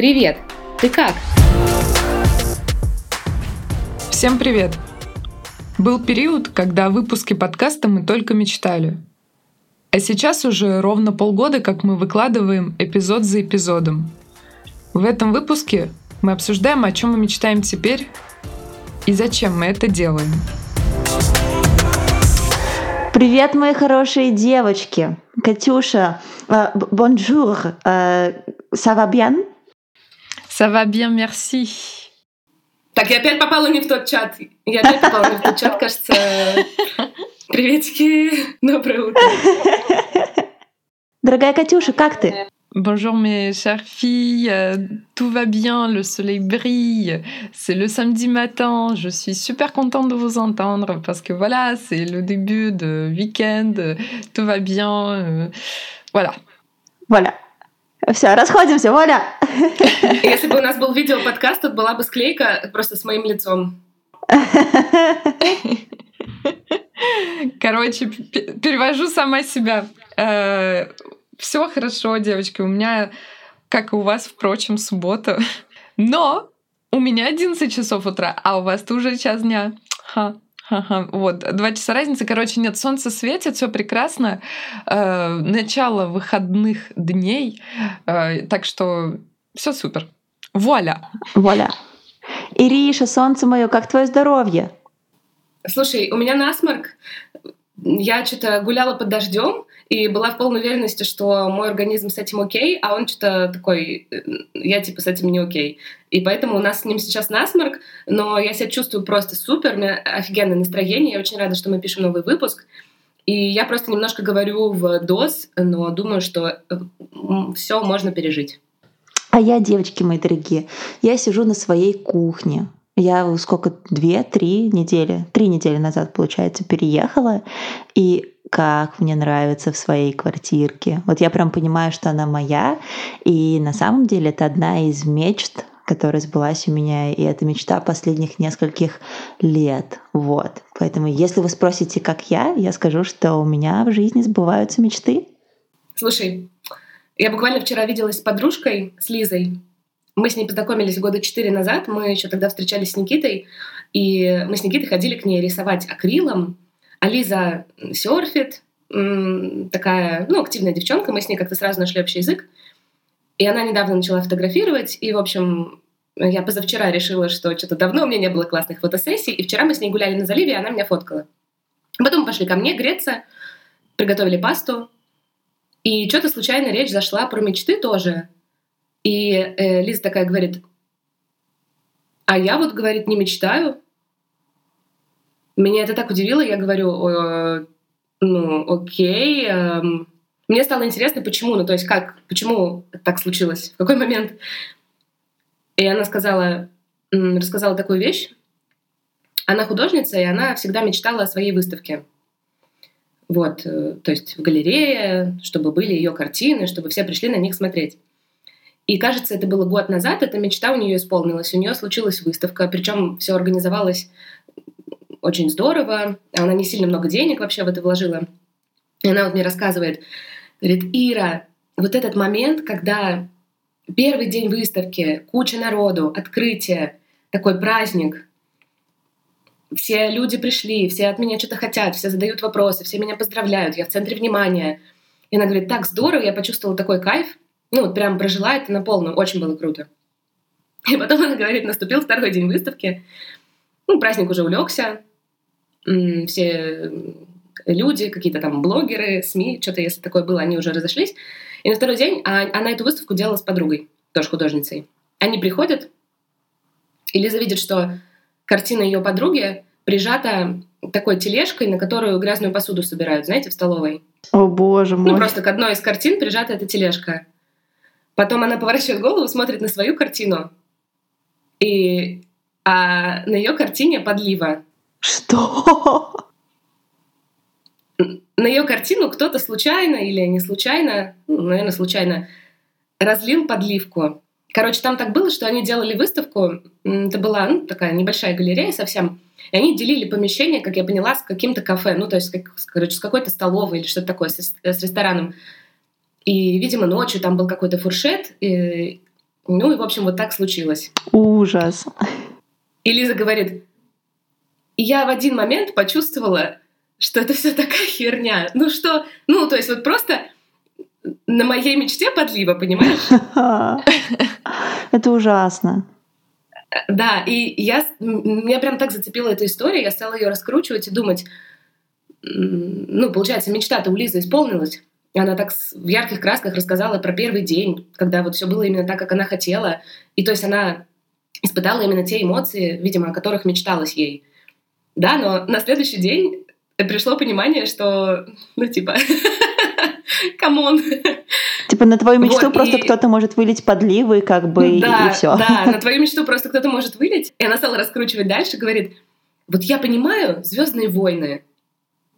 Привет! Ты как? Всем привет! Был период, когда о выпуске подкаста мы только мечтали. А сейчас уже ровно полгода, как мы выкладываем эпизод за эпизодом. В этом выпуске мы обсуждаем, о чем мы мечтаем теперь и зачем мы это делаем. Привет, мои хорошие девочки. Катюша, bonjour, uh, uh, ça va bien? Ça va bien, merci. Так, я опять попала не в тот чат. Я опять попала не в тот чат, кажется. Приветики, доброе утро. Дорогая Катюша, как ты? Bonjour mes chères filles, euh, tout va bien, le soleil brille, c'est le samedi matin, je suis super contente de vous entendre parce que voilà, c'est le début de week-end, tout va bien, euh, voilà. Voilà, Все, расходимся, вуаля! Если бы у нас был видео-подкаст, тут была бы склейка просто с моим лицом. Короче, перевожу сама себя. Э, Все хорошо, девочки. У меня, как и у вас, впрочем, суббота. Но у меня 11 часов утра, а у вас-то уже час дня. Ха. Ага, вот, два часа разницы. Короче, нет, солнце светит, все прекрасно. Э, начало выходных дней. Э, так что все супер. Вуаля. Вуаля. Ириша, солнце мое, как твое здоровье? Слушай, у меня насморк. Я что-то гуляла под дождем, и была в полной уверенности, что мой организм с этим окей, а он что-то такой, э, я типа с этим не окей. И поэтому у нас с ним сейчас насморк, но я себя чувствую просто супер, у меня офигенное настроение, я очень рада, что мы пишем новый выпуск. И я просто немножко говорю в доз, но думаю, что э, все можно пережить. А я, девочки мои дорогие, я сижу на своей кухне. Я сколько, две, три недели, три недели назад, получается, переехала. И как мне нравится в своей квартирке. Вот я прям понимаю, что она моя. И на самом деле это одна из мечт, которая сбылась у меня, и это мечта последних нескольких лет. Вот. Поэтому, если вы спросите, как я, я скажу, что у меня в жизни сбываются мечты. Слушай, я буквально вчера виделась с подружкой, с Лизой. Мы с ней познакомились года четыре назад. Мы еще тогда встречались с Никитой. И мы с Никитой ходили к ней рисовать акрилом а Лиза серфит, такая, ну, активная девчонка, мы с ней как-то сразу нашли общий язык. И она недавно начала фотографировать, и, в общем, я позавчера решила, что что-то давно у меня не было классных фотосессий, и вчера мы с ней гуляли на заливе, и она меня фоткала. Потом пошли ко мне греться, приготовили пасту, и что-то случайно речь зашла про мечты тоже. И э, Лиза такая говорит, а я вот, говорит, не мечтаю, меня это так удивило, я говорю, э, ну, окей. Э, мне стало интересно, почему, ну, то есть как, почему так случилось, в какой момент. И она сказала, рассказала такую вещь. Она художница, и она всегда мечтала о своей выставке. Вот, э, то есть в галерее, чтобы были ее картины, чтобы все пришли на них смотреть. И кажется, это было год назад, эта мечта у нее исполнилась. У нее случилась выставка, причем все организовалось очень здорово. Она не сильно много денег вообще в это вложила. И она вот мне рассказывает, говорит, Ира, вот этот момент, когда первый день выставки, куча народу, открытие, такой праздник, все люди пришли, все от меня что-то хотят, все задают вопросы, все меня поздравляют, я в центре внимания. И она говорит, так здорово, я почувствовала такой кайф, ну вот прям прожила это на полную, очень было круто. И потом она говорит, наступил второй день выставки, ну, праздник уже улегся, все люди, какие-то там блогеры, СМИ, что-то если такое было, они уже разошлись. И на второй день а, она эту выставку делала с подругой, тоже художницей. Они приходят, и Лиза видит, что картина ее подруги прижата такой тележкой, на которую грязную посуду собирают, знаете, в столовой. О, боже ну, мой. Ну, просто к одной из картин прижата эта тележка. Потом она поворачивает голову, смотрит на свою картину, и а на ее картине подлива. Что? На ее картину кто-то случайно или не случайно, ну, наверное, случайно, разлил подливку. Короче, там так было, что они делали выставку, это была ну, такая небольшая галерея совсем, и они делили помещение, как я поняла, с каким-то кафе, ну, то есть, как, короче, с какой-то столовой или что-то такое, с, с рестораном. И, видимо, ночью там был какой-то фуршет, и, Ну и, в общем, вот так случилось. Ужас. И Лиза говорит, я в один момент почувствовала, что это все такая херня. Ну что, ну то есть вот просто на моей мечте подлива, понимаешь? Это ужасно. Да, и я, меня прям так зацепила эта история, я стала ее раскручивать и думать, ну, получается, мечта-то у Лизы исполнилась. Она так в ярких красках рассказала про первый день, когда вот все было именно так, как она хотела. И то есть она испытала именно те эмоции, видимо, о которых мечталось ей. Да, но на следующий день пришло понимание, что, ну, типа, come on. Типа на твою мечту вот, просто и... кто-то может вылить подливы, как бы, да, и, и все. Да, на твою мечту просто кто-то может вылить. И она стала раскручивать дальше, говорит, вот я понимаю Звездные войны.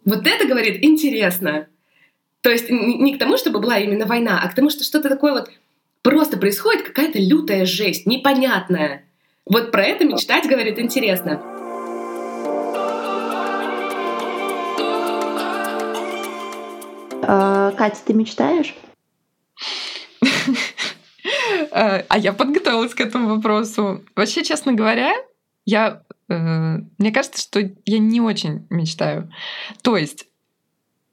Вот это, говорит, интересно. То есть не к тому, чтобы была именно война, а к тому, что что-то такое вот просто происходит, какая-то лютая жесть, непонятная. Вот про это мечтать, говорит, интересно. А, Катя, ты мечтаешь? А, а я подготовилась к этому вопросу. Вообще, честно говоря, я, э, мне кажется, что я не очень мечтаю. То есть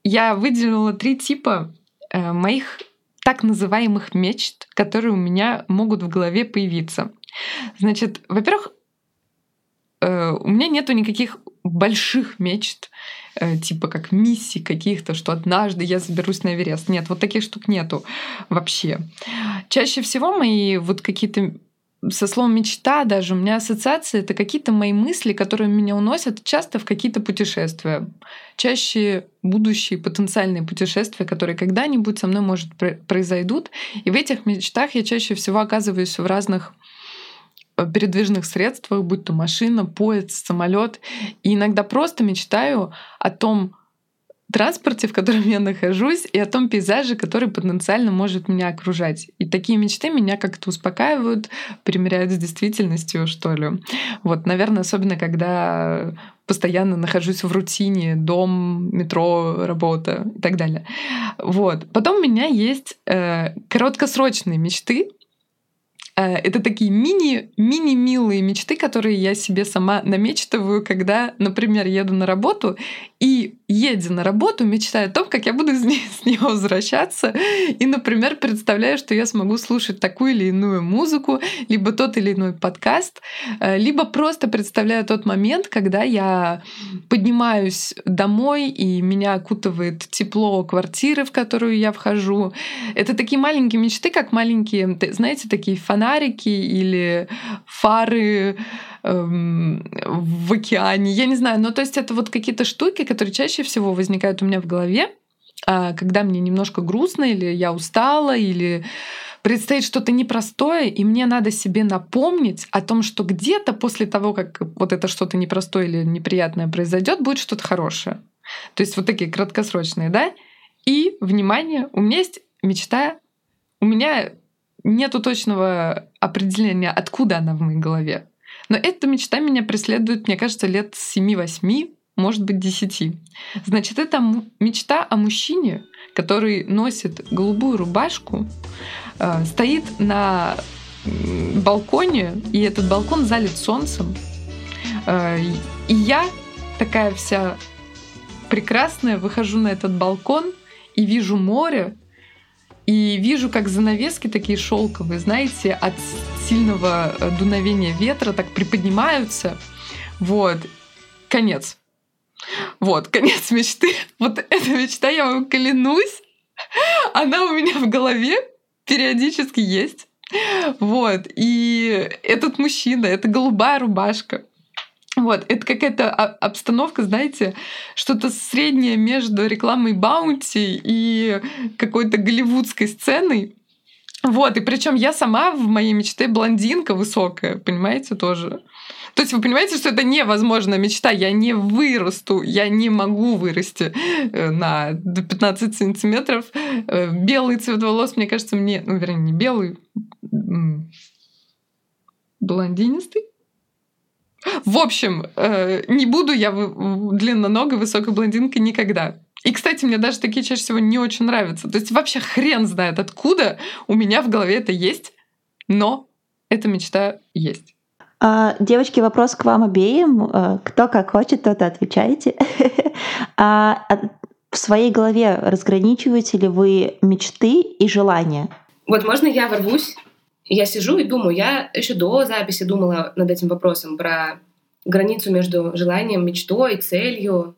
я выделила три типа э, моих так называемых мечт, которые у меня могут в голове появиться. Значит, во-первых, э, у меня нету никаких больших мечт, э, типа как миссий каких-то, что однажды я заберусь на Эверест. Нет, вот таких штук нету вообще. Чаще всего мои вот какие-то со словом мечта даже у меня ассоциации это какие-то мои мысли, которые меня уносят часто в какие-то путешествия. Чаще будущие потенциальные путешествия, которые когда-нибудь со мной, может, произойдут. И в этих мечтах я чаще всего оказываюсь в разных э, передвижных средствах, будь то машина, поезд, самолет. И иногда просто мечтаю о том, транспорте, в котором я нахожусь, и о том пейзаже, который потенциально может меня окружать. И такие мечты меня как-то успокаивают, примеряют с действительностью, что ли. Вот, наверное, особенно когда постоянно нахожусь в рутине, дом, метро, работа и так далее. Вот. Потом у меня есть э, краткосрочные мечты, Э, это такие мини, мини-милые мечты, которые я себе сама намечтываю, когда, например, еду на работу и, едя на работу, мечтаю о том, как я буду с нее, возвращаться. И, например, представляю, что я смогу слушать такую или иную музыку, либо тот или иной подкаст, э, либо просто представляю тот момент, когда я поднимаюсь домой, и меня окутывает тепло квартиры, в которую я вхожу. Это такие маленькие мечты, как маленькие, знаете, такие фонарики или фары эм, в океане. Я не знаю, но то есть это вот какие-то штуки, которые чаще всего возникают у меня в голове, а, когда мне немножко грустно или я устала или предстоит что-то непростое, и мне надо себе напомнить о том, что где-то после того, как вот это что-то непростое или неприятное произойдет, будет что-то хорошее. То есть вот такие краткосрочные, да? И, внимание, у меня есть мечта, у меня нету точного определения, откуда она в моей голове. Но эта мечта меня преследует, мне кажется, лет 7-8, может быть, 10. Значит, это мечта о мужчине, который носит голубую рубашку, э, стоит на балконе, и этот балкон залит солнцем. Э, и я такая вся прекрасная выхожу на этот балкон и вижу море, и вижу, как занавески такие шелковые, знаете, от сильного э, дуновения ветра так приподнимаются. Вот. Конец. Вот, конец мечты. Вот эта мечта, я вам клянусь, она у меня в голове периодически есть. Вот. И этот мужчина, это голубая рубашка. Вот, это какая-то обстановка, знаете, что-то среднее между рекламой Баунти и какой-то голливудской сценой. Вот, и причем я сама в моей мечте блондинка высокая, понимаете, тоже. То есть вы понимаете, что это невозможная мечта. Я не вырасту, я не могу вырасти э, на 15 сантиметров. Э, белый цвет волос, мне кажется, мне, ну, вернее, не белый, блондинистый. В общем, э, не буду я длинноногой высокой блондинкой никогда. И, кстати, мне даже такие чаще всего не очень нравятся. То есть вообще хрен знает, откуда у меня в голове это есть. но эта мечта есть. А, девочки, вопрос к вам обеим. А, кто как хочет, тот и отвечайте. А, а в своей голове разграничиваете ли вы мечты и желания? Вот можно я ворвусь? Я сижу и думаю, я еще до записи думала над этим вопросом про границу между желанием, мечтой, целью.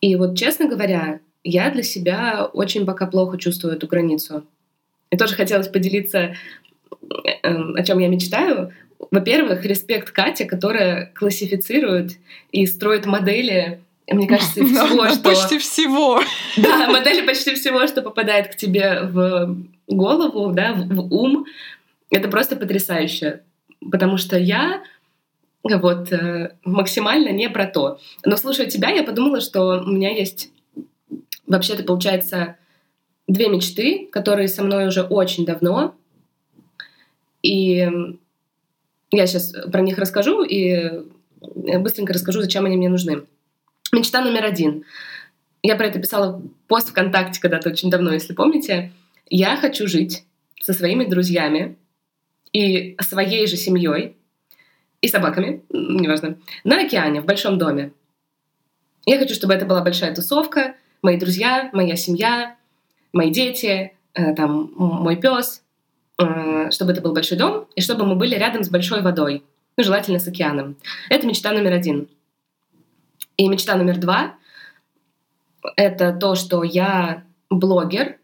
И вот, честно говоря, я для себя очень пока плохо чувствую эту границу. И тоже хотелось поделиться, эм, о чем я мечтаю. Во-первых, респект Кате, которая классифицирует и строит модели мне кажется, всего, что... Почти всего. Да, модели почти всего, что попадает к тебе в голову, да, в, в ум. Это просто потрясающе. Потому что я вот э, максимально не про то. Но слушая тебя, я подумала, что у меня есть вообще-то, получается, две мечты, которые со мной уже очень давно. И я сейчас про них расскажу и быстренько расскажу, зачем они мне нужны. Мечта номер один. Я про это писала пост ВКонтакте когда-то очень давно, если помните. Я хочу жить со своими друзьями и своей же семьей и собаками, неважно, на океане, в большом доме. Я хочу, чтобы это была большая тусовка, мои друзья, моя семья, мои дети, э, там, мой пес, э, чтобы это был большой дом, и чтобы мы были рядом с большой водой, ну, желательно с океаном. Это мечта номер один. И мечта номер два — это то, что я блогер,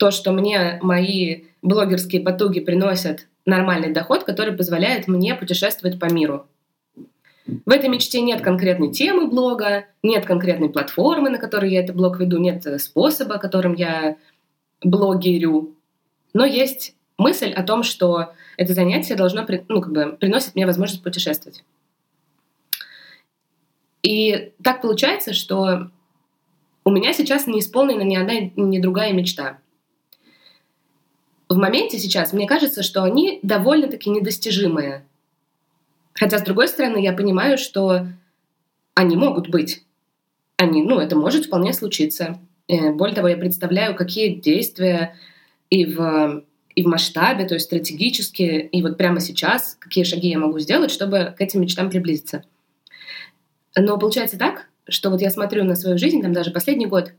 то, что мне мои блогерские потуги приносят нормальный доход, который позволяет мне путешествовать по миру. В этой мечте нет конкретной темы блога, нет конкретной платформы, на которой я этот блог веду, нет способа, которым я блогерю. Но есть мысль о том, что это занятие должно ну, как бы, приносит мне возможность путешествовать. И так получается, что у меня сейчас не исполнена ни одна, ни другая мечта. В моменте сейчас мне кажется, что они довольно-таки недостижимые. Хотя, с другой стороны, я понимаю, что они могут быть. Они, ну, это может вполне случиться. Э, более того, я представляю, какие действия и в, и в масштабе, то есть стратегически, и вот прямо сейчас, какие шаги я могу сделать, чтобы к этим мечтам приблизиться. Но получается так, что вот я смотрю на свою жизнь, там даже последний год,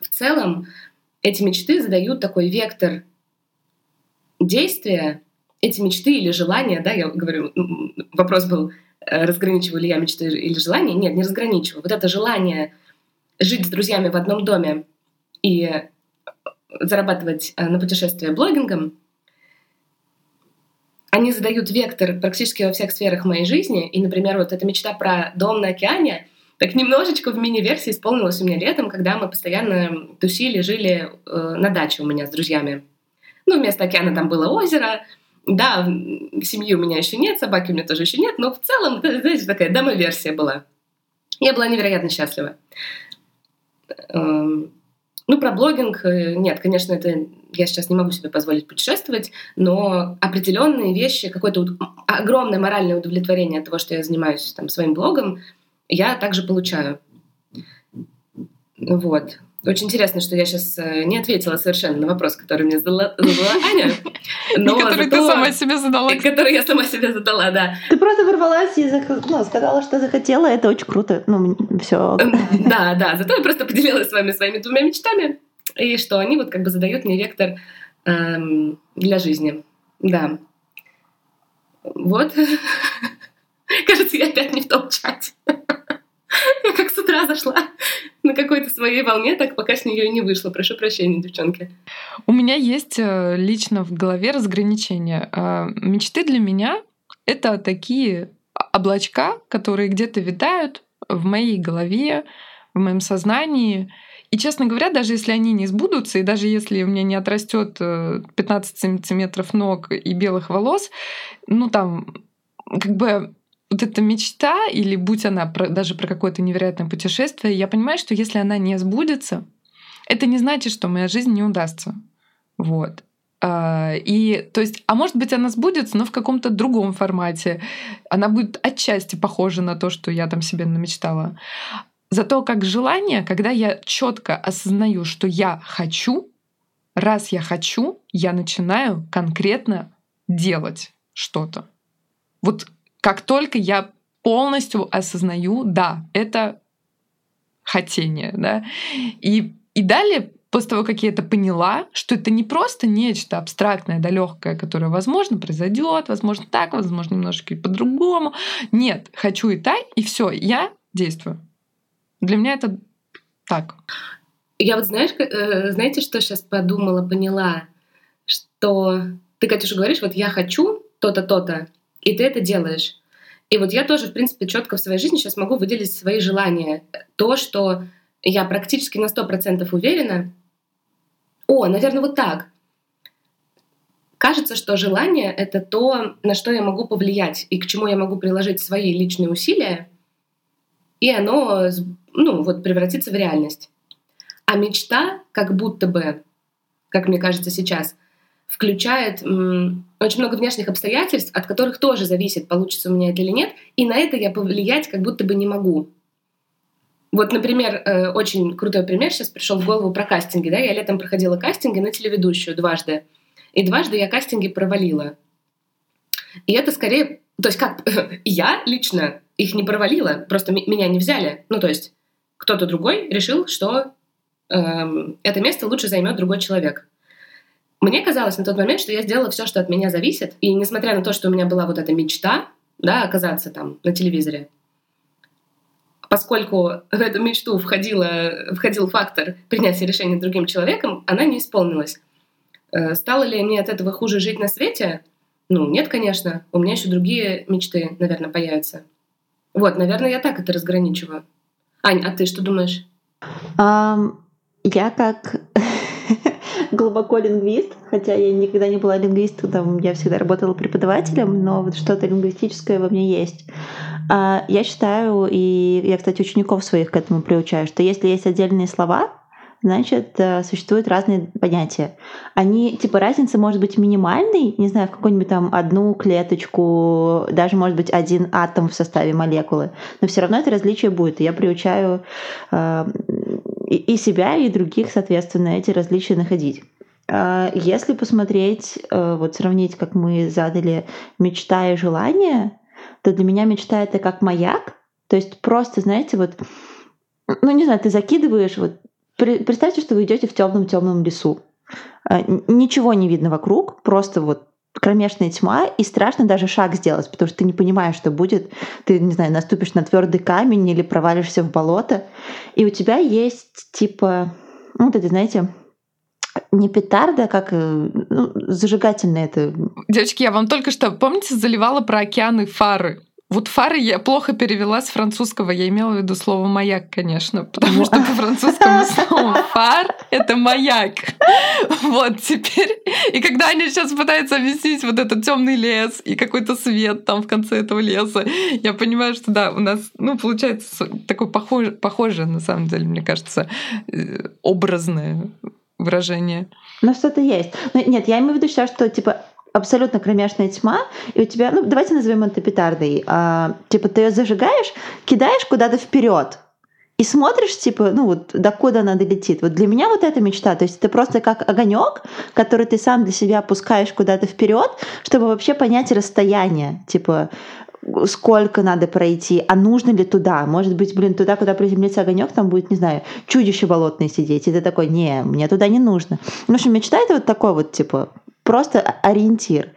в целом эти мечты задают такой вектор действия, эти мечты или желания, да, я говорю, вопрос был, э, разграничиваю ли я мечты или желания? Нет, не разграничиваю. Вот это желание жить с друзьями в одном доме и зарабатывать э, на путешествие блогингом, они задают вектор практически во всех сферах моей жизни. И, например, вот эта мечта про дом на океане, так немножечко в мини-версии исполнилась у меня летом, когда мы постоянно тусили, жили э, на даче у меня с друзьями. Ну, вместо океана там было озеро. Да, семьи у меня еще нет, собаки у меня тоже еще нет, но в целом, знаете, такая дома-версия была. Я была невероятно счастлива. Эм, ну, про блогинг, э, нет, конечно, это я сейчас не могу себе позволить путешествовать, но определенные вещи, какое-то огромное моральное удовлетворение от того, что я занимаюсь там своим блогом, я также получаю. Вот. Очень интересно, что я сейчас э, не ответила совершенно на вопрос, который мне задала, задала Аня. Но который зато, ты сама себе задала. Который я сама себе задала, да. Ты просто ворвалась и ну, сказала, что захотела, это очень круто. Ну, все. Да, да, зато я просто поделилась с вами своими двумя мечтами, и что они вот как бы задают мне вектор эм, для жизни. Да. Вот. Кажется, я опять не в том чате. Я как с утра зашла на какой-то своей волне, так пока с нее не вышло. Прошу прощения, девчонки. У меня есть э, лично в голове разграничение. А, мечты для меня — это такие облачка, которые где-то витают в моей голове, в моем сознании. И, честно говоря, даже если они не сбудутся, и даже если у меня не отрастет 15 э, сантиметров ног и белых волос, ну там как бы вот эта мечта, или будь она про, даже про какое-то невероятное путешествие, я понимаю, что если она не сбудется, это не значит, что моя жизнь не удастся. Вот. А, и, то есть, а может быть, она сбудется, но в каком-то другом формате. Она будет отчасти похожа на то, что я там себе намечтала. Зато как желание, когда я четко осознаю, что я хочу, раз я хочу, я начинаю конкретно делать что-то. Вот как только я полностью осознаю, да, это хотение, да, и, и далее после того, как я это поняла, что это не просто нечто абстрактное, да легкое, которое, возможно, произойдет, возможно, так, возможно, немножко по-другому. Нет, хочу и так, и все, я действую. Для меня это так. Я вот знаешь, э, знаете, что сейчас подумала, поняла, что ты, Катюша, говоришь, вот я хочу то-то, то-то, и ты это делаешь. И вот я тоже, в принципе, четко в своей жизни сейчас могу выделить свои желания. То, что я практически на 100% уверена, о, наверное, вот так. Кажется, что желание — это то, на что я могу повлиять и к чему я могу приложить свои личные усилия, и оно ну, вот, превратится в реальность. А мечта как будто бы, как мне кажется сейчас, включает очень много внешних обстоятельств, от которых тоже зависит, получится у меня это или нет, и на это я повлиять как будто бы не могу. Вот, например, э, очень крутой пример сейчас пришел в голову про кастинги. Да? Я летом проходила кастинги на телеведущую дважды. И дважды я кастинги провалила. И это скорее... То есть как... я лично их не провалила, просто меня не взяли. Ну, то есть кто-то другой решил, что эм, это место лучше займет другой человек. Мне казалось на тот момент, что я сделала все, что от меня зависит. И несмотря на то, что у меня была вот эта мечта, да, оказаться там на телевизоре, поскольку в эту мечту входила, входил фактор принятия решения другим человеком, она не исполнилась. Э, стало ли мне от этого хуже жить на свете? Ну, нет, конечно. У меня еще другие мечты, наверное, появятся. Вот, наверное, я так это разграничиваю. Ань, а ты что думаешь? Um, я как глубоко лингвист, хотя я никогда не была лингвистом, я всегда работала преподавателем, но вот что-то лингвистическое во мне есть. А, я считаю, и я, кстати, учеников своих к этому приучаю, что если есть отдельные слова, значит, э, существуют разные понятия. Они, типа, разница может быть минимальной, не знаю, в какую-нибудь там одну клеточку, даже, может быть, один атом в составе молекулы, но все равно это различие будет. И я приучаю э, и себя, и других, соответственно, эти различия находить. А, если посмотреть, э, вот сравнить, как мы задали мечта и желание, то для меня мечта это как маяк. То есть просто, знаете, вот, ну не знаю, ты закидываешь, вот представьте, что вы идете в темном темном лесу. А, ничего не видно вокруг, просто вот кромешная тьма, и страшно даже шаг сделать, потому что ты не понимаешь, что будет. Ты, не знаю, наступишь на твердый камень или провалишься в болото. И у тебя есть типа, ну, вот это, знаете, не петарда, как э, ну, зажигательное это. Девочки, я вам только что, помните, заливала про океаны фары? Вот фары я плохо перевела с французского. Я имела в виду слово маяк, конечно, потому что по французскому слову фар — это маяк. Вот теперь. И когда они сейчас пытаются объяснить вот этот темный лес и какой-то свет там в конце этого леса, я понимаю, что да, у нас, ну, получается такое похоже, похоже на самом деле, мне кажется, э, образное выражение. Ну, что-то есть. Но нет, я имею в виду сейчас, что типа абсолютно кромешная тьма, и у тебя, ну, давайте назовем это петардой. А, типа, ты ее зажигаешь, кидаешь куда-то вперед, и смотришь, типа, ну вот, докуда она долетит. Вот для меня вот эта мечта, то есть это просто как огонек, который ты сам для себя опускаешь куда-то вперед, чтобы вообще понять расстояние, типа, сколько надо пройти, а нужно ли туда? Может быть, блин, туда, куда приземлится огонек, там будет, не знаю, чудище болотное сидеть. И ты такой, не, мне туда не нужно. В общем, мечта это вот такой вот, типа, просто ориентир.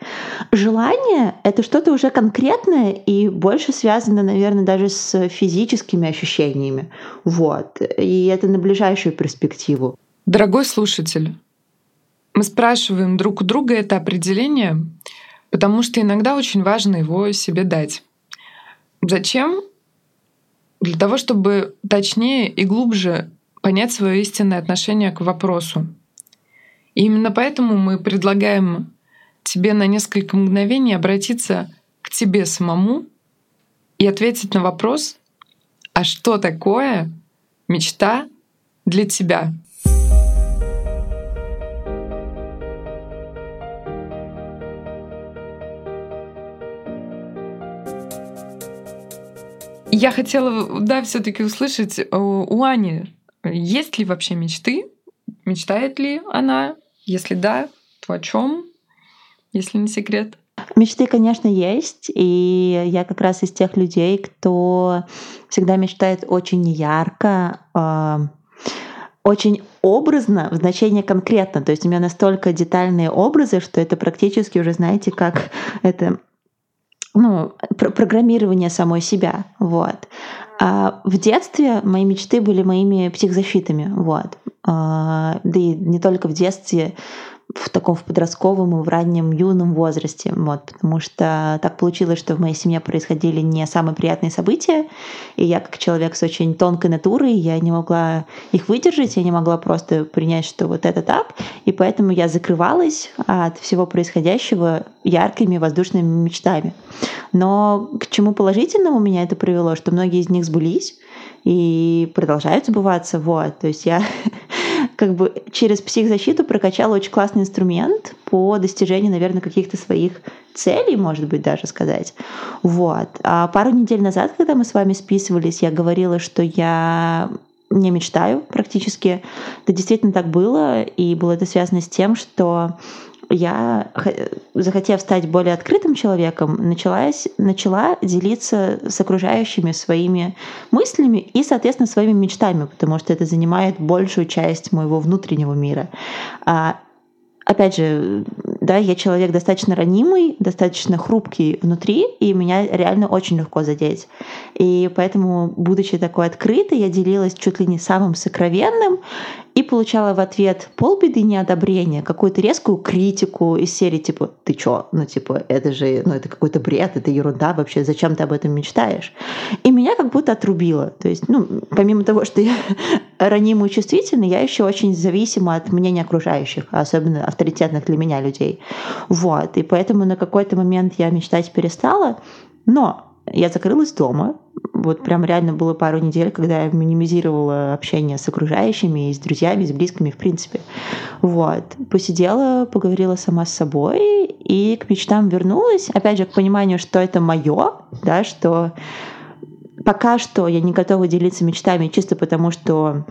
Желание — это что-то уже конкретное и больше связано, наверное, даже с физическими ощущениями. Вот. И это на ближайшую перспективу. Дорогой слушатель, мы спрашиваем друг у друга это определение, потому что иногда очень важно его себе дать. Зачем? Для того, чтобы точнее и глубже понять свое истинное отношение к вопросу. И именно поэтому мы предлагаем тебе на несколько мгновений обратиться к тебе самому и ответить на вопрос, а что такое мечта для тебя? Я хотела, да, все-таки услышать у Ани, есть ли вообще мечты? Мечтает ли она Если да, то о чем? Если не секрет. Мечты, конечно, есть, и я как раз из тех людей, кто всегда мечтает очень ярко, э, очень образно, в значении конкретно. То есть у меня настолько детальные образы, что это практически уже, знаете, как это ну, программирование самой себя. Вот. А в детстве мои мечты были моими психзащитами. Вот. А, да и не только в детстве, в таком в подростковом и в раннем юном возрасте, вот, потому что так получилось, что в моей семье происходили не самые приятные события, и я как человек с очень тонкой натурой, я не могла их выдержать, я не могла просто принять, что вот это так, и поэтому я закрывалась от всего происходящего яркими воздушными мечтами. Но к чему положительному меня это привело, что многие из них сбылись, и продолжают сбываться. Вот. То есть я как бы через психзащиту прокачала очень классный инструмент по достижению, наверное, каких-то своих целей, может быть, даже сказать. Вот. А пару недель назад, когда мы с вами списывались, я говорила, что я не мечтаю практически. Это действительно так было, и было это связано с тем, что я, захотев стать более открытым человеком, началась, начала делиться с окружающими своими мыслями и, соответственно, своими мечтами, потому что это занимает большую часть моего внутреннего мира. А опять же, да, я человек достаточно ранимый, достаточно хрупкий внутри, и меня реально очень легко задеть. И поэтому, будучи такой открытой, я делилась чуть ли не самым сокровенным и получала в ответ полбеды неодобрения, какую-то резкую критику из серии типа «ты чё? Ну типа это же, ну это какой-то бред, это ерунда вообще, зачем ты об этом мечтаешь?» И меня как будто отрубило. То есть, ну, помимо того, что я ранимый и чувствительный, я еще очень зависима от мнения окружающих, особенно авторитетных для меня людей. Вот. И поэтому на какой-то момент я мечтать перестала, но я закрылась дома. Вот прям реально было пару недель, когда я минимизировала общение с окружающими, и с друзьями, и с близкими, в принципе. Вот. Посидела, поговорила сама с собой, и к мечтам вернулась. Опять же, к пониманию, что это мое, да, что пока что я не готова делиться мечтами чисто потому, что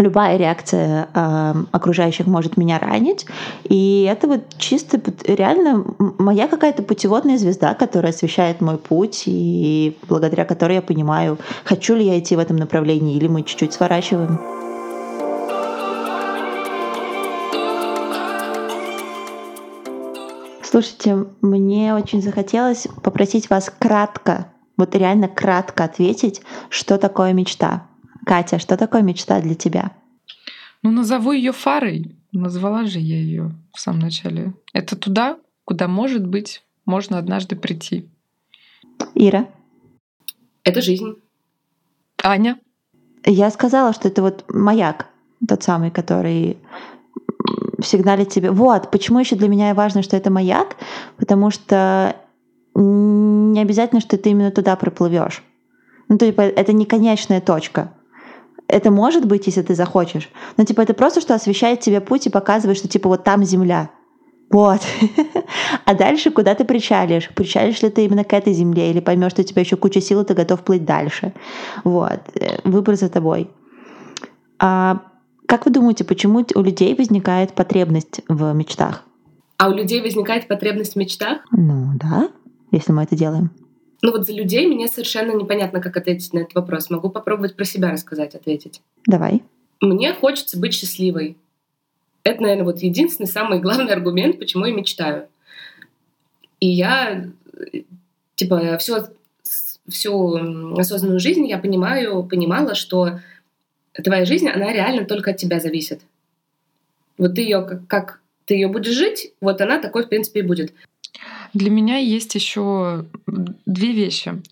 любая реакция э, окружающих может меня ранить. И это вот чисто реально моя какая-то путеводная звезда, которая освещает мой путь, и благодаря которой я понимаю, хочу ли я идти в этом направлении, или мы чуть-чуть сворачиваем. Слушайте, мне очень захотелось попросить вас кратко, вот реально кратко ответить, что такое мечта. Катя, что такое мечта для тебя? Ну, назову ее фарой. Назвала же я ее в самом начале. Это туда, куда, может быть, можно однажды прийти. Ира? Это жизнь. Аня? Я сказала, что это вот маяк, тот самый, который сигналит тебе. Вот, почему еще для меня важно, что это маяк, потому что не обязательно, что ты именно туда проплывешь. Ну, то есть это не конечная точка это может быть, если ты захочешь. Но типа это просто, что освещает тебе путь и показывает, что типа вот там земля. Вот. а дальше куда ты причалишь? Причалишь ли ты именно к этой земле или поймешь, что у тебя еще куча сил, и ты готов плыть дальше? Вот. Э, выбор за тобой. А как вы думаете, почему у людей возникает потребность в мечтах? А у людей возникает потребность в мечтах? Ну да, если мы это делаем. Ну вот за людей мне совершенно непонятно, как ответить на этот вопрос. Могу попробовать про себя рассказать, ответить. Давай. Мне хочется быть счастливой. Это, наверное, вот единственный, самый главный аргумент, почему я мечтаю. И я, типа, всю, всю осознанную жизнь я понимаю, понимала, что твоя жизнь, она реально только от тебя зависит. Вот ты ее, как, как ты ее будешь жить, вот она такой, в принципе, и будет. Для меня есть еще две вещи.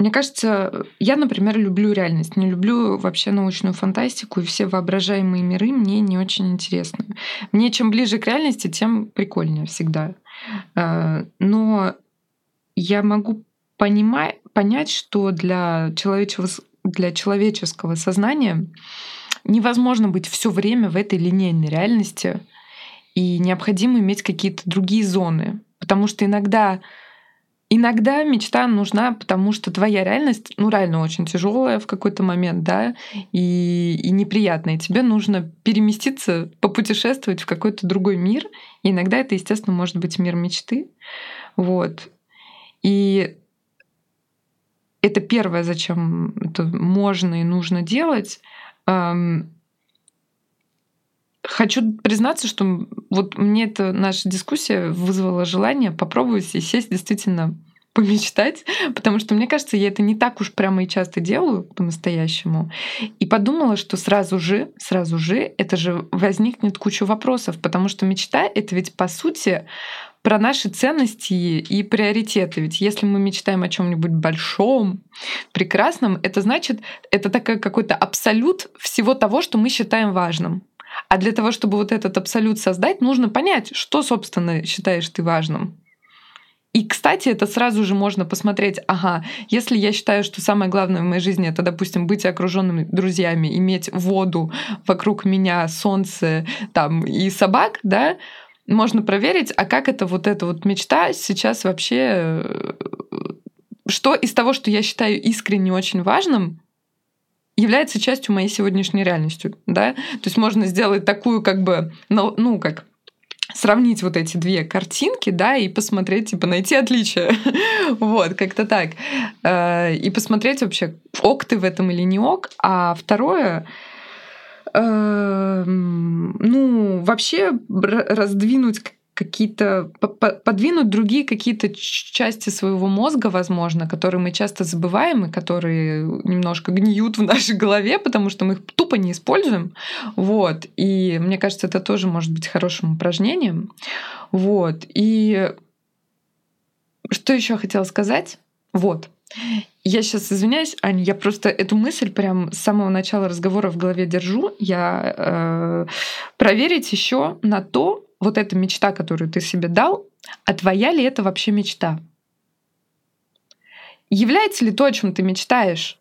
Мне кажется, я, например, люблю реальность, не люблю вообще научную фантастику, и все воображаемые миры мне не очень интересны. Мне чем ближе к реальности, тем прикольнее всегда. Э, но я могу понимать, понять, что для человеческого, для человеческого сознания невозможно быть все время в этой линейной реальности, и необходимо иметь какие-то другие зоны. Потому что иногда Иногда мечта нужна, потому что твоя реальность, ну, реально очень тяжелая в какой-то момент, да, и, и неприятная. тебе нужно переместиться, попутешествовать в какой-то другой мир. И иногда это, естественно, может быть мир мечты. Вот. И это первое, зачем это можно и нужно делать. Хочу признаться, что вот мне эта наша дискуссия вызвала желание попробовать и сесть действительно помечтать, потому что, мне кажется, я это не так уж прямо и часто делаю по-настоящему. И подумала, что сразу же, сразу же, это же возникнет куча вопросов, потому что мечта — это ведь, по сути, про наши ценности и приоритеты. Ведь если мы мечтаем о чем-нибудь большом, прекрасном, это значит, это такой какой-то абсолют всего того, что мы считаем важным. А для того, чтобы вот этот абсолют создать, нужно понять, что, собственно, считаешь ты важным. И, кстати, это сразу же можно посмотреть, ага, если я считаю, что самое главное в моей жизни это, допустим, быть окруженным друзьями, иметь воду вокруг меня, солнце там и собак, да, можно проверить, а как это вот эта вот мечта сейчас вообще, э, что из того, что я считаю искренне очень важным, является частью моей сегодняшней реальности, да? То есть можно сделать такую как бы, ну как сравнить вот эти две картинки, да, и посмотреть, типа, найти отличия. вот, как-то так. Э, и посмотреть вообще, ок ты в этом или не ок. А второе, Эм, ну, вообще раздвинуть какие-то подвинуть другие какие-то части своего мозга, возможно, которые мы часто забываем и которые немножко гниют в нашей голове, потому что мы их тупо не используем. Вот. И мне кажется, это тоже может быть хорошим упражнением. Вот. И что еще хотела сказать? Вот. Я сейчас извиняюсь, Аня, я просто эту мысль прям с самого начала разговора в голове держу. Я э, проверить еще на то, вот эта мечта, которую ты себе дал, а твоя ли это вообще мечта? Является ли то, о чем ты мечтаешь,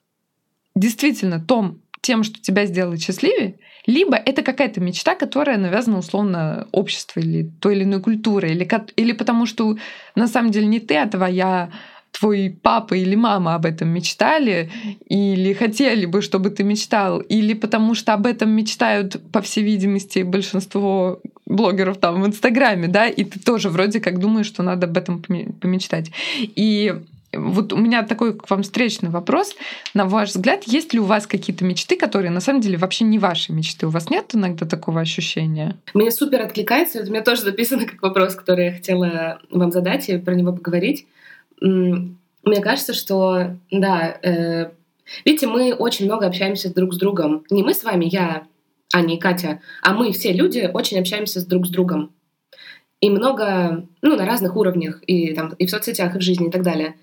действительно том, тем, что тебя сделает счастливее, либо это какая-то мечта, которая навязана условно обществу или той или иной культурой, или, или потому что на самом деле не ты, а твоя твой папа или мама об этом мечтали, или хотели бы, чтобы ты мечтал, или потому что об этом мечтают, по всей видимости, большинство блогеров там в Инстаграме, да, и ты тоже вроде как думаешь, что надо об этом помечтать. И вот у меня такой к вам встречный вопрос. На ваш взгляд, есть ли у вас какие-то мечты, которые на самом деле вообще не ваши мечты? У вас нет иногда такого ощущения? Мне супер откликается. Это у меня тоже записано как вопрос, который я хотела вам задать и про него поговорить мне кажется, что, да, э, видите, мы очень много общаемся друг с другом. Не мы с вами, я, Аня и Катя, а мы все люди очень общаемся с друг с другом. И много, ну, на разных уровнях, и, там, и в соцсетях, и в жизни, и так далее.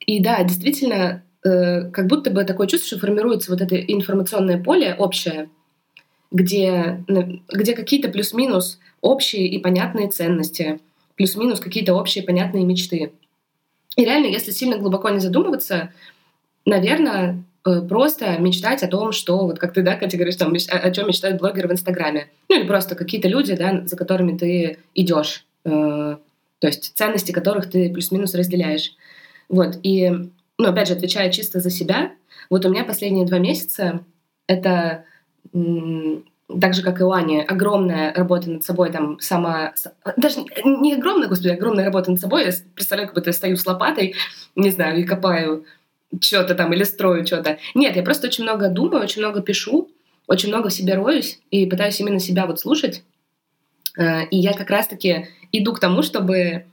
И да, действительно, э, как будто бы такое чувство, что формируется вот это информационное поле общее, где, где какие-то плюс-минус общие и понятные ценности, плюс-минус какие-то общие понятные мечты. И реально, если сильно глубоко не задумываться, наверное, э, просто мечтать о том, что, вот как ты, да, Катя, говоришь, там, о, о чем мечтают блогеры в Инстаграме. Ну или просто какие-то люди, да, за которыми ты идешь. Э, то есть ценности которых ты плюс-минус разделяешь. Вот. И, ну, опять же, отвечая чисто за себя, вот у меня последние два месяца это так же, как и у Ани, огромная работа над собой, там, сама... Даже не огромная, господи, огромная работа над собой. Я представляю, как будто я стою с лопатой, не знаю, и копаю что-то там или строю что-то. Нет, я просто очень много думаю, очень много пишу, очень много в себе роюсь и пытаюсь именно себя вот слушать. Э, и я как раз-таки иду к тому, чтобы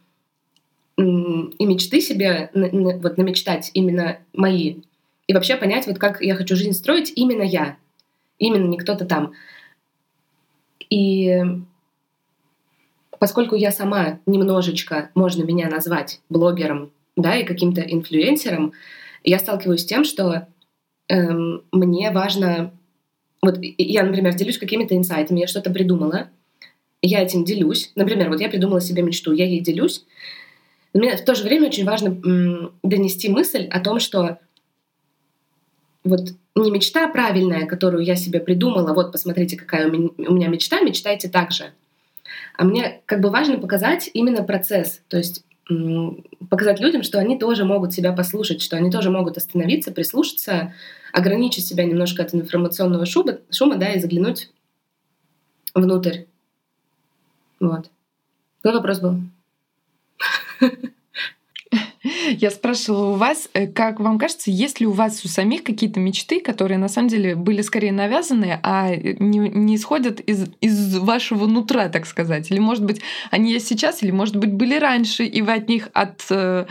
и мечты себе вот намечтать именно мои. И вообще понять, вот как я хочу жизнь строить именно я. Именно не кто-то там. И поскольку я сама немножечко, можно меня назвать блогером, да, и каким-то инфлюенсером, я сталкиваюсь с тем, что эм, мне важно... Вот я, например, делюсь какими-то инсайтами, я что-то придумала, я этим делюсь. Например, вот я придумала себе мечту, я ей делюсь. Но мне в то же время очень важно м, донести мысль о том, что вот не мечта правильная, которую я себе придумала, вот посмотрите, какая у меня мечта, мечтайте так же. А мне как бы важно показать именно процесс. То есть показать людям, что они тоже могут себя послушать, что они тоже могут остановиться, прислушаться, ограничить себя немножко от информационного шума, шума да, и заглянуть внутрь. Вот. Какой вопрос был? Я спрашивала у вас, э, как вам кажется, есть ли у вас у самих какие-то мечты, которые на самом деле были скорее навязаны, а не, не исходят из, из вашего нутра, так сказать? Или, может быть, они есть сейчас, или, может быть, были раньше, и вы от них от, э,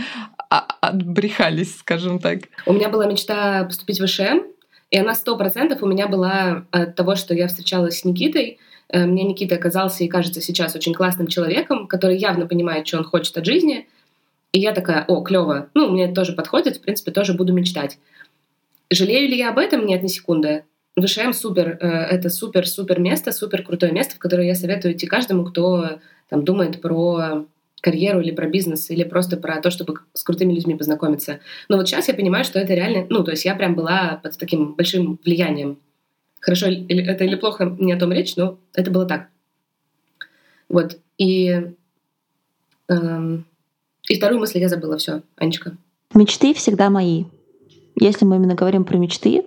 а, отбрехались, скажем так? У меня была мечта поступить в ВШМ, и она сто процентов у меня была от того, что я встречалась с Никитой. Э, мне Никита оказался и кажется сейчас очень классным человеком, который явно понимает, что он хочет от жизни — и я такая, о, клево, ну, мне это тоже подходит, в принципе, тоже буду мечтать. Жалею ли я об этом? Нет, ни секунды. ВШМ супер, э, это супер-супер место, супер крутое место, в которое я советую идти каждому, кто там думает про карьеру или про бизнес, или просто про то, чтобы с крутыми людьми познакомиться. Но вот сейчас я понимаю, что это реально, ну, то есть я прям была под таким большим влиянием. Хорошо это или плохо, не о том речь, но это было так. Вот. И эм, и вторую мысль я забыла. Все, Анечка. Мечты всегда мои. Если мы именно говорим про мечты,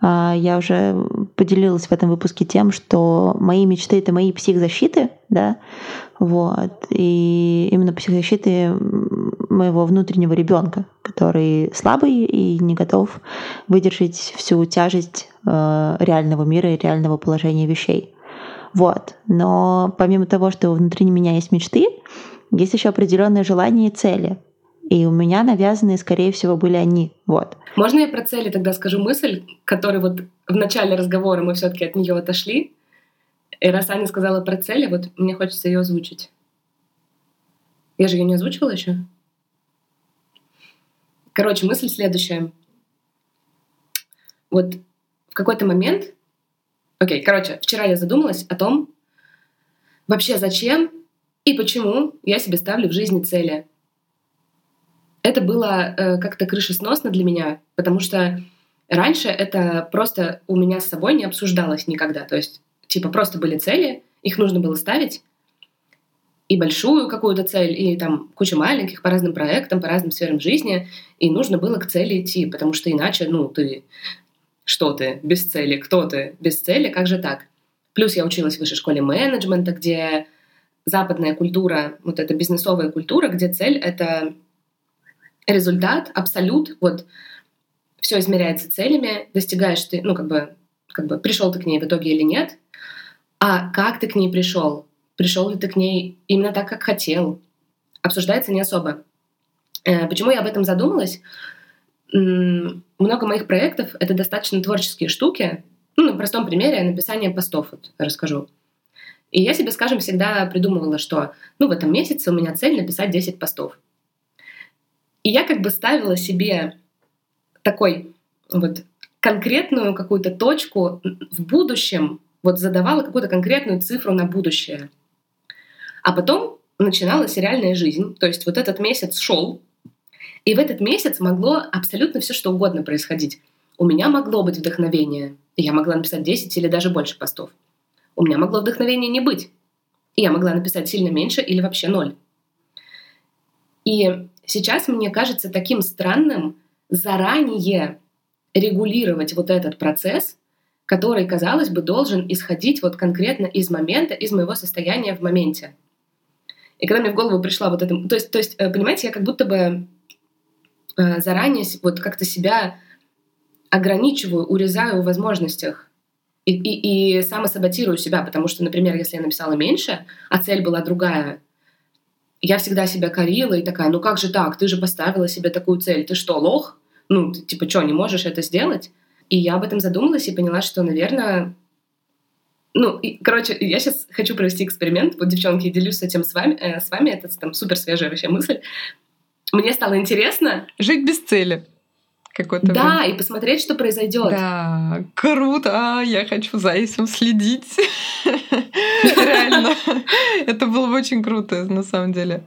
а, я уже поделилась в этом выпуске тем, что мои мечты — это мои психзащиты, да, вот, и именно психзащиты моего внутреннего ребенка, который слабый и не готов выдержать всю тяжесть э, реального мира и реального положения вещей. Вот. Но помимо того, что внутри меня есть мечты, есть еще определенные желания и цели. И у меня навязанные, скорее всего, были они. Вот. Можно я про цели тогда скажу мысль, которую вот в начале разговора мы все-таки от нее отошли. И раз Аня сказала про цели, вот мне хочется ее озвучить. Я же ее не озвучивала еще. Короче, мысль следующая. Вот в какой-то момент... Окей, короче, вчера я задумалась о том, вообще зачем и почему я себе ставлю в жизни цели. Это было э, как-то крышесносно для меня, потому что раньше это просто у меня с собой не обсуждалось никогда. То есть, типа, просто были цели, их нужно было ставить, и большую какую-то цель, и там куча маленьких по разным проектам, по разным сферам жизни, и нужно было к цели идти, потому что иначе, ну, ты что ты без цели, кто ты без цели, как же так? Плюс я училась в высшей школе менеджмента, где западная культура, вот эта бизнесовая культура, где цель — это результат, абсолют, вот все измеряется целями, достигаешь ты, ну, как бы, как бы пришел ты к ней в итоге или нет, а как ты к ней пришел, пришел ли ты к ней именно так, как хотел, обсуждается не особо. Э, почему я об этом задумалась? Много моих проектов — это достаточно творческие штуки. Ну, на простом примере написания постов вот расскажу. И я себе, скажем, всегда придумывала, что ну, в этом месяце у меня цель написать 10 постов. И я как бы ставила себе такой вот конкретную какую-то точку в будущем, вот задавала какую-то конкретную цифру на будущее. А потом начиналась реальная жизнь. То есть вот этот месяц шел, и в этот месяц могло абсолютно все что угодно происходить. У меня могло быть вдохновение. Я могла написать 10 или даже больше постов. У меня могло вдохновения не быть. И я могла написать сильно меньше или вообще ноль. И сейчас мне кажется таким странным заранее регулировать вот этот процесс, который, казалось бы, должен исходить вот конкретно из момента, из моего состояния в моменте. И когда мне в голову пришла вот эта... То есть, то есть э, понимаете, я как будто бы э, заранее вот как-то себя ограничиваю, урезаю в возможностях и, и, и самосаботирую себя, потому что, например, если я написала меньше, а цель была другая, я всегда себя корила и такая, ну как же так, ты же поставила себе такую цель, ты что, лох? Ну, ты, типа, что, не можешь это сделать? И я об этом задумалась и поняла, что, наверное, ну, и, короче, я сейчас хочу провести эксперимент. Вот, девчонки, делюсь с этим с вами. Э, с вами это там супер свежая вообще мысль. Мне стало интересно. Жить без цели какое-то Да, и посмотреть, что произойдет. Да, круто, я хочу за этим следить. Реально. Это было бы очень круто, на самом деле.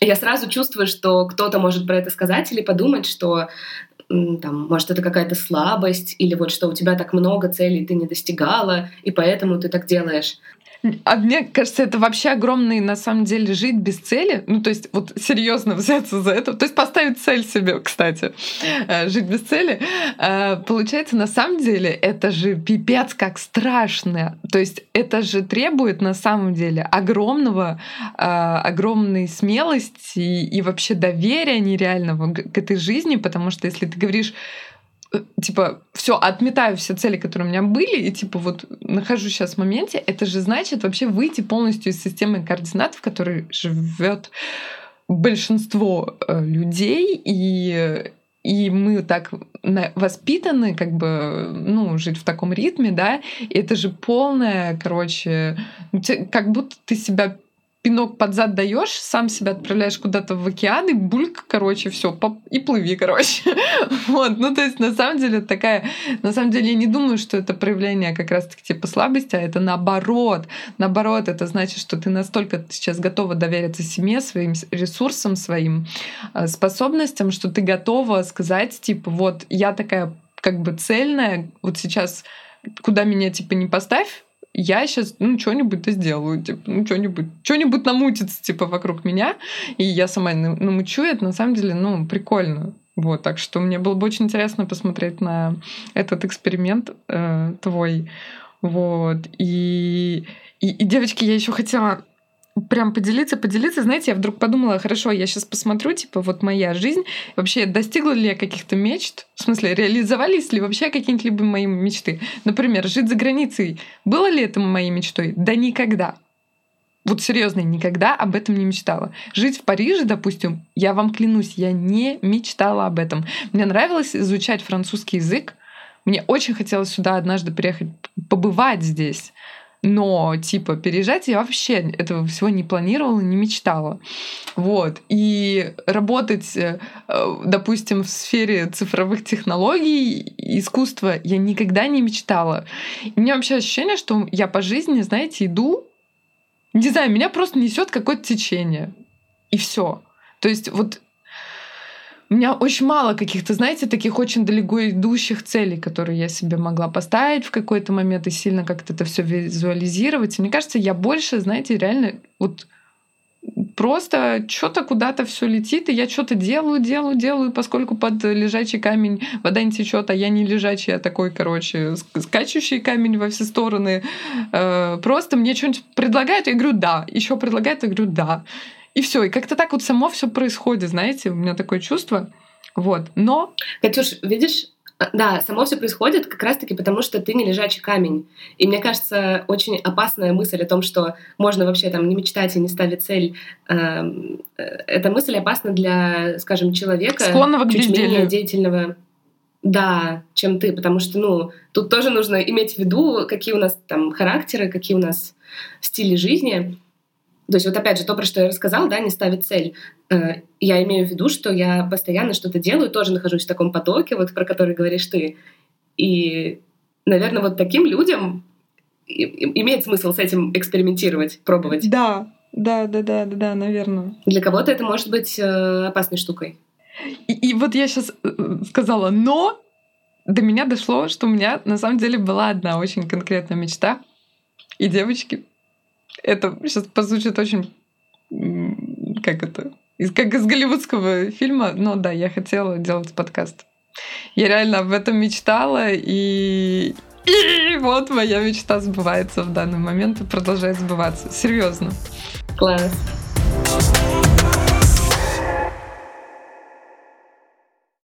Я сразу чувствую, что кто-то может про это сказать или подумать, что там, может, это какая-то слабость, или вот что у тебя так много целей ты не достигала, и поэтому ты так делаешь. А мне кажется, это вообще огромный, на самом деле, жить без цели. Ну, то есть, вот серьезно взяться за это. То есть, поставить цель себе, кстати, э, жить без цели. Э, получается, на самом деле, это же пипец как страшно. То есть, это же требует, на самом деле, огромного, э, огромной смелости и вообще доверия нереального к этой жизни, потому что если ты говоришь типа, все, отметаю все цели, которые у меня были, и типа вот нахожусь сейчас в моменте, это же значит вообще выйти полностью из системы координат, в которой живет большинство э, людей, и и мы так воспитаны, как бы, ну, жить в таком ритме, да, и это же полное, короче, как будто ты себя пинок под зад даешь, сам себя отправляешь куда-то в океан, и бульк, короче, все, и плыви, короче. вот, ну, то есть, на самом деле, такая... На самом деле, я не думаю, что это проявление как раз-таки типа слабости, а это наоборот. Наоборот, это значит, что ты настолько сейчас готова довериться себе, своим ресурсам, своим э, способностям, что ты готова сказать, типа, вот, я такая как бы цельная, вот сейчас куда меня типа не поставь, я сейчас, ну, что-нибудь-то сделаю, типа, ну, что-нибудь, что-нибудь намутится, типа, вокруг меня, и я сама намучу, это на самом деле, ну, прикольно. Вот, так что мне было бы очень интересно посмотреть на этот эксперимент э, твой. Вот. И, и, и, девочки, я еще хотела прям поделиться, поделиться. Знаете, я вдруг подумала, хорошо, я сейчас посмотрю, типа, вот моя жизнь, вообще достигла ли я каких-то мечт, в смысле, реализовались ли вообще какие-нибудь мои мечты. Например, жить за границей. Было ли это моей мечтой? Да никогда. Вот серьезно, никогда об этом не мечтала. Жить в Париже, допустим, я вам клянусь, я не мечтала об этом. Мне нравилось изучать французский язык. Мне очень хотелось сюда однажды приехать, побывать здесь. Но, типа, переезжать я вообще этого всего не планировала, не мечтала. Вот. И работать, э, допустим, в сфере цифровых технологий, искусства я никогда не мечтала. И у меня вообще ощущение, что я по жизни, знаете, иду, не знаю, меня просто несет какое-то течение. И все. То есть вот у меня очень мало каких-то, знаете, таких очень далеко идущих целей, которые я себе могла поставить в какой-то момент и сильно как-то это все визуализировать. И мне кажется, я больше, знаете, реально вот просто что-то куда-то все летит, и я что-то делаю, делаю, делаю, поскольку под лежачий камень вода не течет, а я не лежачий, а такой, короче, скачущий камень во все стороны. Э, просто мне что-нибудь предлагают, я говорю да, еще предлагают, я говорю да. И все. И как-то так вот само все происходит, знаете, у меня такое чувство. Вот. Но... Катюш, видишь, а, да, само все происходит как раз-таки потому, что ты не лежачий камень. И мне кажется, очень опасная мысль о том, что можно вообще там не мечтать и не ставить цель. Эм, э, эта мысль опасна для, скажем, человека Склонного к чуть менее деятельного. Да, чем ты, потому что, ну, тут тоже нужно иметь в виду, какие у нас там характеры, какие у нас стили жизни. То есть вот опять же то, про что я рассказала, да, не ставить цель. Э, я имею в виду, что я постоянно что-то делаю, тоже нахожусь в таком потоке, вот про который говоришь ты. И, наверное, вот таким людям имеет смысл с этим экспериментировать, пробовать. Да, да, да, да, да, да, наверное. Для кого-то это может быть э, опасной штукой. И, и вот я сейчас э, сказала «но», до меня дошло, что у меня на самом деле была одна очень конкретная мечта. И девочки, это сейчас позвучит очень... Как это? Как из голливудского фильма. Но да, я хотела делать подкаст. Я реально об этом мечтала, и, и вот моя мечта сбывается в данный момент и продолжает сбываться. Серьезно. Класс.